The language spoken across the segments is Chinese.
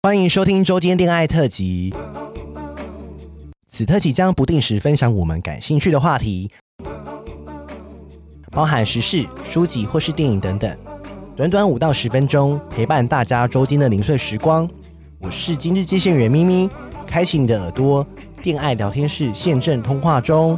欢迎收听周间恋爱特辑。此特辑将不定时分享我们感兴趣的话题，包含时事、书籍或是电影等等。短短五到十分钟，陪伴大家周间的零碎时光。我是今日接线员咪咪，开启你的耳朵，恋爱聊天室现正通话中。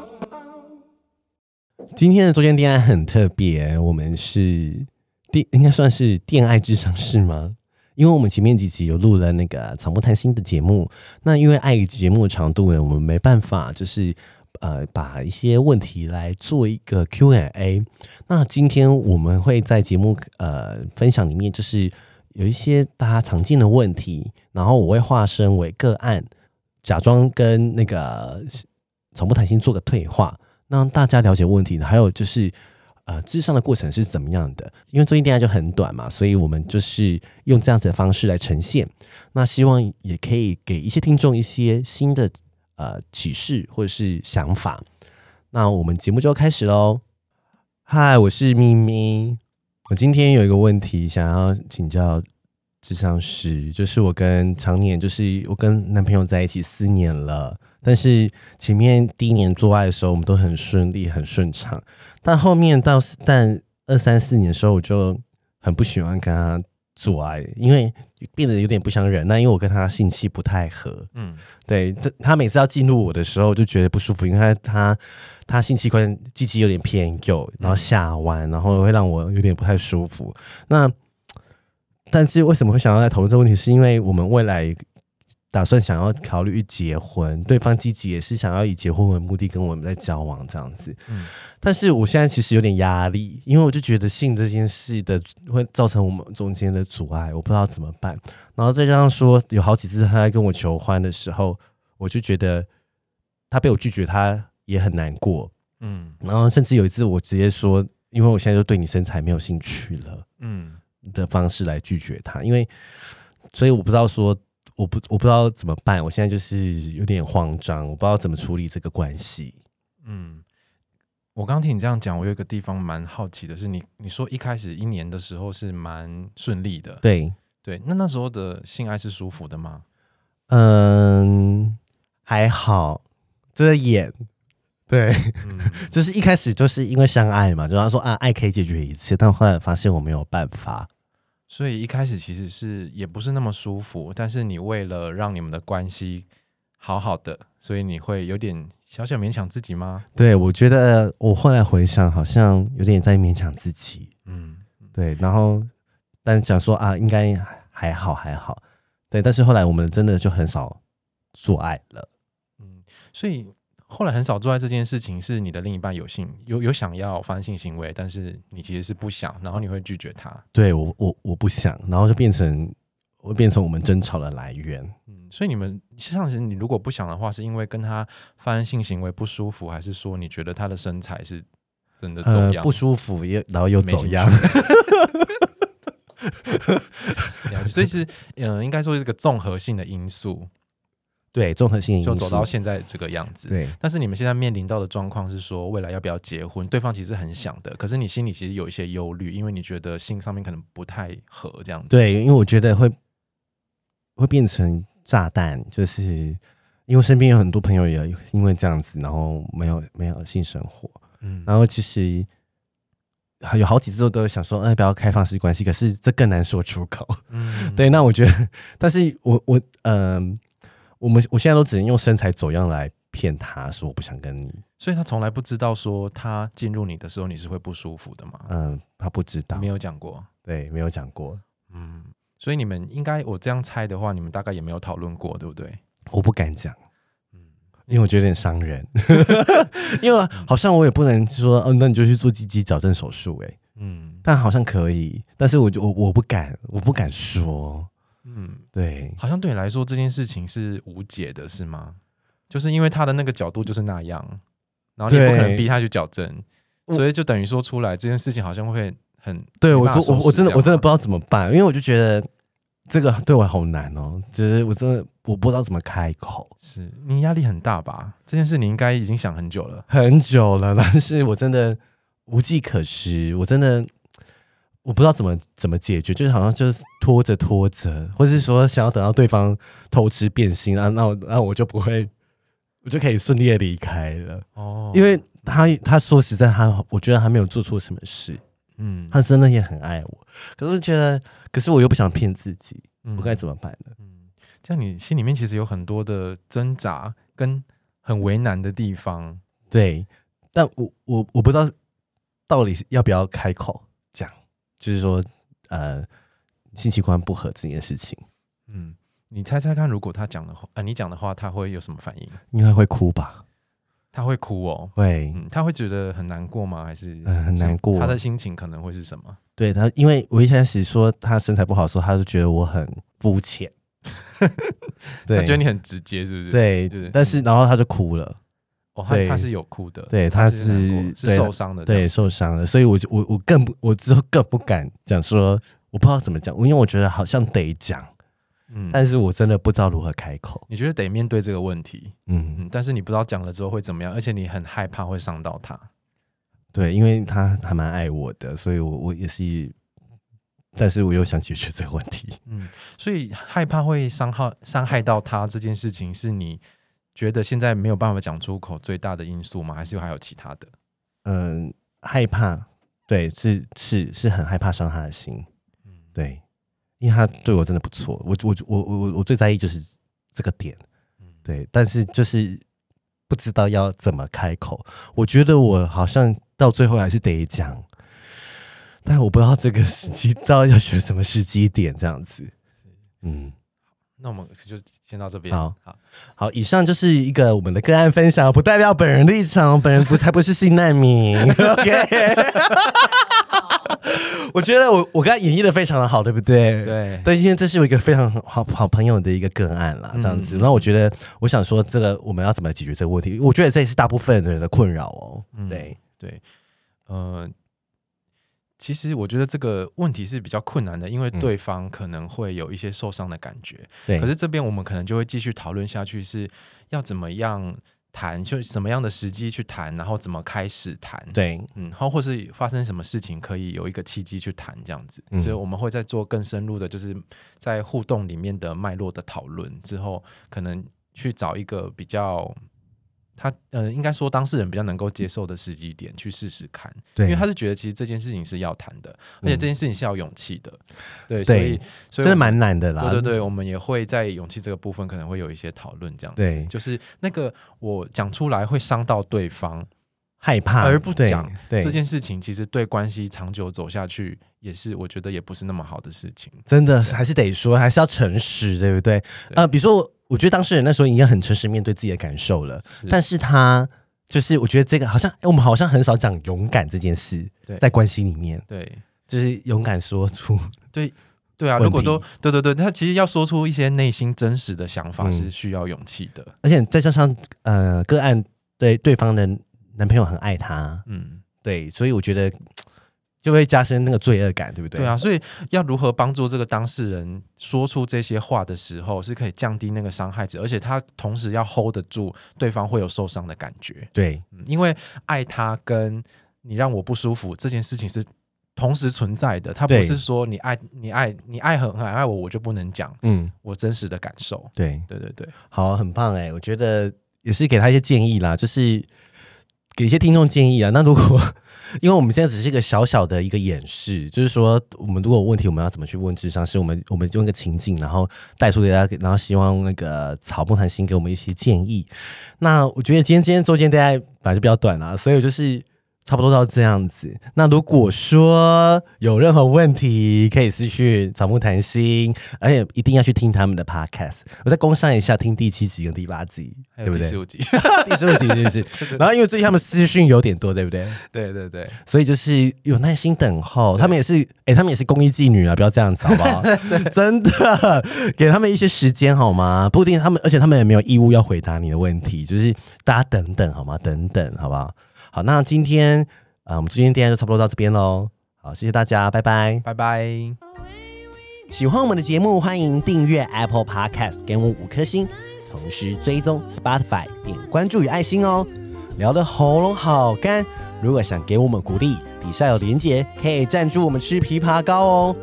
今天的周间恋爱很特别，我们是电，应该算是恋爱智商是吗？因为我们前面几集有录了那个草木谈心的节目，那因为爱节目的长度呢，我们没办法就是呃把一些问题来做一个 Q&A。那今天我们会在节目呃分享里面，就是有一些大家常见的问题，然后我会化身为个案，假装跟那个草木谈心做个对话，让大家了解问题。还有就是。呃，智商的过程是怎么样的？因为最近电台就很短嘛，所以我们就是用这样子的方式来呈现。那希望也可以给一些听众一些新的呃启示或者是想法。那我们节目就要开始喽。嗨，我是咪咪。我今天有一个问题想要请教咨商师，就是我跟常年就是我跟男朋友在一起四年了，但是前面第一年做爱的时候，我们都很顺利，很顺畅。但后面到但二三四年的时候，我就很不喜欢跟他做爱，因为变得有点不想忍。那因为我跟他性气不太合，嗯，对，他他每次要进入我的时候，就觉得不舒服，因为他他他性器官积极有点偏右，然后下弯，然后会让我有点不太舒服。那但是为什么会想要来讨论这个问题？是因为我们未来。打算想要考虑结婚，对方积极也是想要以结婚为目的跟我们在交往这样子。嗯，但是我现在其实有点压力，因为我就觉得性这件事的会造成我们中间的阻碍，我不知道怎么办。然后再加上说有好几次他在跟我求欢的时候，我就觉得他被我拒绝，他也很难过。嗯，然后甚至有一次我直接说，因为我现在就对你身材没有兴趣了，嗯，的方式来拒绝他，因为所以我不知道说。我不我不知道怎么办，我现在就是有点慌张，我不知道怎么处理这个关系。嗯，我刚听你这样讲，我有一个地方蛮好奇的是你，你你说一开始一年的时候是蛮顺利的，对对，那那时候的性爱是舒服的吗？嗯，还好，就是演，对，嗯、就是一开始就是因为相爱嘛，就他说啊，爱可以解决一切，但后来发现我没有办法。所以一开始其实是也不是那么舒服，但是你为了让你们的关系好好的，所以你会有点小小勉强自己吗？对，我觉得我后来回想，好像有点在勉强自己。嗯，对。然后，但想说啊，应该还好还好。对，但是后来我们真的就很少做爱了。嗯，所以。后来很少做爱这件事情，是你的另一半有性有有想要发生性行为，但是你其实是不想，然后你会拒绝他。对我我我不想，然后就变成会变成我们争吵的来源。嗯，所以你们像是你如果不想的话，是因为跟他发生性行为不舒服，还是说你觉得他的身材是真的走样、呃、不舒服，又然后又走样？所以是嗯、呃，应该说是个综合性的因素。对，综合性因素就走到现在这个样子。对，但是你们现在面临到的状况是说，未来要不要结婚？对方其实很想的，可是你心里其实有一些忧虑，因为你觉得性上面可能不太合这样子。对，因为我觉得会会变成炸弹，就是因为身边有很多朋友也因为这样子，然后没有没有性生活。嗯，然后其实有好几次我都想说，哎，不要开放式关系，可是这更难说出口。嗯，对，那我觉得，但是我我嗯。呃我们我现在都只能用身材走样来骗他说我不想跟你，所以他从来不知道说他进入你的时候你是会不舒服的嘛？嗯，他不知道，没有讲过，对，没有讲过。嗯，所以你们应该我这样猜的话，你们大概也没有讨论过，对不对？我不敢讲，嗯，因为我觉得有点伤人，因为好像我也不能说，哦，那你就去做鸡鸡矫正手术，哎，嗯，但好像可以，但是我就我我不敢，我不敢说。嗯，对，好像对你来说这件事情是无解的，是吗？就是因为他的那个角度就是那样，然后你不可能逼他去矫正，所以就等于说出来这件事情好像会很……对我说，我我真的我真的不知道怎么办，因为我就觉得这个对我好难哦，就是我真的我不知道怎么开口。是你压力很大吧？这件事你应该已经想很久了，很久了，但是我真的无计可施，我真的我不知道怎么怎么解决，就是好像就是拖着拖着，或是说想要等到对方偷吃变心啊，那我那我就不会，我就可以顺利的离开了。哦，因为他他说实在，他我觉得他没有做错什么事，嗯，他真的也很爱我，可是我觉得，可是我又不想骗自己，嗯、我该怎么办呢？嗯，这样你心里面其实有很多的挣扎跟很为难的地方，对，但我我我不知道到底要不要开口。讲。就是说，呃，性器官不合这件事情，嗯，你猜猜看，如果他讲的话，呃，你讲的话，他会有什么反应？应该会哭吧？他会哭哦，会，嗯，他会觉得很难过吗？还是、呃、很难过？他的心情可能会是什么？对他，因为我一开始说他身材不好的时候，他就觉得我很肤浅，对，他觉得你很直接，是不是？对，对。但是然后他就哭了。哦，他他是有哭的，对，他是是受伤的，对，受伤的，所以我就我我更不，我之后更不敢讲说，我不知道怎么讲，因为我觉得好像得讲，嗯，但是我真的不知道如何开口。你觉得得面对这个问题，嗯嗯，但是你不知道讲了之后会怎么样，而且你很害怕会伤到他，对，因为他还蛮爱我的，所以我我也是，但是我又想解决这个问题，嗯，所以害怕会伤害伤害到他这件事情是你。觉得现在没有办法讲出口最大的因素吗？还是还有其他的？嗯，害怕，对，是是是很害怕伤他的心，嗯，对，因为他对我真的不错，我我我我我最在意就是这个点，嗯，对，但是就是不知道要怎么开口，我觉得我好像到最后还是得讲，但我不知道这个时机，到底要选什么时机点这样子，嗯。那我们就先到这边。好好好，以上就是一个我们的个案分享，不代表本人立场，本人不才不是性难民。OK，我觉得我我刚才演绎的非常的好，对不对？对，但今天这是我一个非常好好朋友的一个个案了，这样子。那、嗯、我觉得，我想说，这个我们要怎么解决这个问题？我觉得这也是大部分的人的困扰哦。嗯、对对，呃。其实我觉得这个问题是比较困难的，因为对方可能会有一些受伤的感觉。对、嗯，可是这边我们可能就会继续讨论下去，是要怎么样谈，就什么样的时机去谈，然后怎么开始谈。对，嗯，然后或是发生什么事情可以有一个契机去谈这样子。嗯、所以我们会再做更深入的，就是在互动里面的脉络的讨论之后，可能去找一个比较。他呃，应该说当事人比较能够接受的时机点去试试看，对，因为他是觉得其实这件事情是要谈的，而且这件事情是要勇气的，对，所以所以真的蛮难的啦。对对对，我们也会在勇气这个部分可能会有一些讨论，这样子，对，就是那个我讲出来会伤到对方，害怕而不讲，对这件事情，其实对关系长久走下去也是我觉得也不是那么好的事情，真的还是得说还是要诚实，对不对？呃，比如说。我觉得当事人那时候已经很诚实面对自己的感受了，是。但是他就是我觉得这个好像我们好像很少讲勇敢这件事，在关系里面，对，就是勇敢说出，对对啊，如果都对对对，他其实要说出一些内心真实的想法是需要勇气的，嗯，而且再加上呃个案对对方的男朋友很爱他，嗯，对，所以我觉得。就会加深那个罪恶感，对不对？对啊，所以要如何帮助这个当事人说出这些话的时候，是可以降低那个伤害值，而且他同时要 hold 得住对方会有受伤的感觉。对，因为爱他跟你让我不舒服这件事情是同时存在的，他不是说你爱你爱你爱很很爱我，我就不能讲，嗯，我真实的感受。对，对对对，好，很棒哎，我觉得也是给他一些建议啦，就是给一些听众建议啊。那如果因为我们现在只是一个小小的一个演示，就是说，我们如果有问题，我们要怎么去问智商？是我们我们用一个情境，然后带出给大家，然后希望那个草木谈心给我们一些建议。那我觉得今天今天周间大家本来就比较短了，所以我就是。差不多到这样子。那如果说有任何问题，可以私讯草木谈心，而且一定要去听他们的 podcast。我再工商一下，听第七集跟第八集，对不对？第十五集，第十五集是不是？然后因为最近他们私讯有点多，对不对？对对对，所以就是有耐心等候。他们也是，哎，他们也是公益妓女啊，不要这样子好不好？真的，给他们一些时间好吗？不一定他们，而且他们也没有义务要回答你的问题，就是大家等等好吗？等等好不好？好，那今天啊、呃，我们今天电台就差不多到这边喽。好，谢谢大家，拜拜，拜拜。喜欢我们的节目，欢迎订阅 Apple Podcast，给我们五颗星，同时追踪 Spotify，点关注与爱心哦。聊得喉咙好干，如果想给我们鼓励，底下有连结，可以赞助我们吃枇杷膏哦。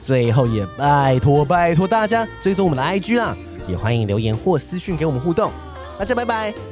最后也拜托拜托大家追踪我们的 IG 啦，也欢迎留言或私讯给我们互动。大家拜拜。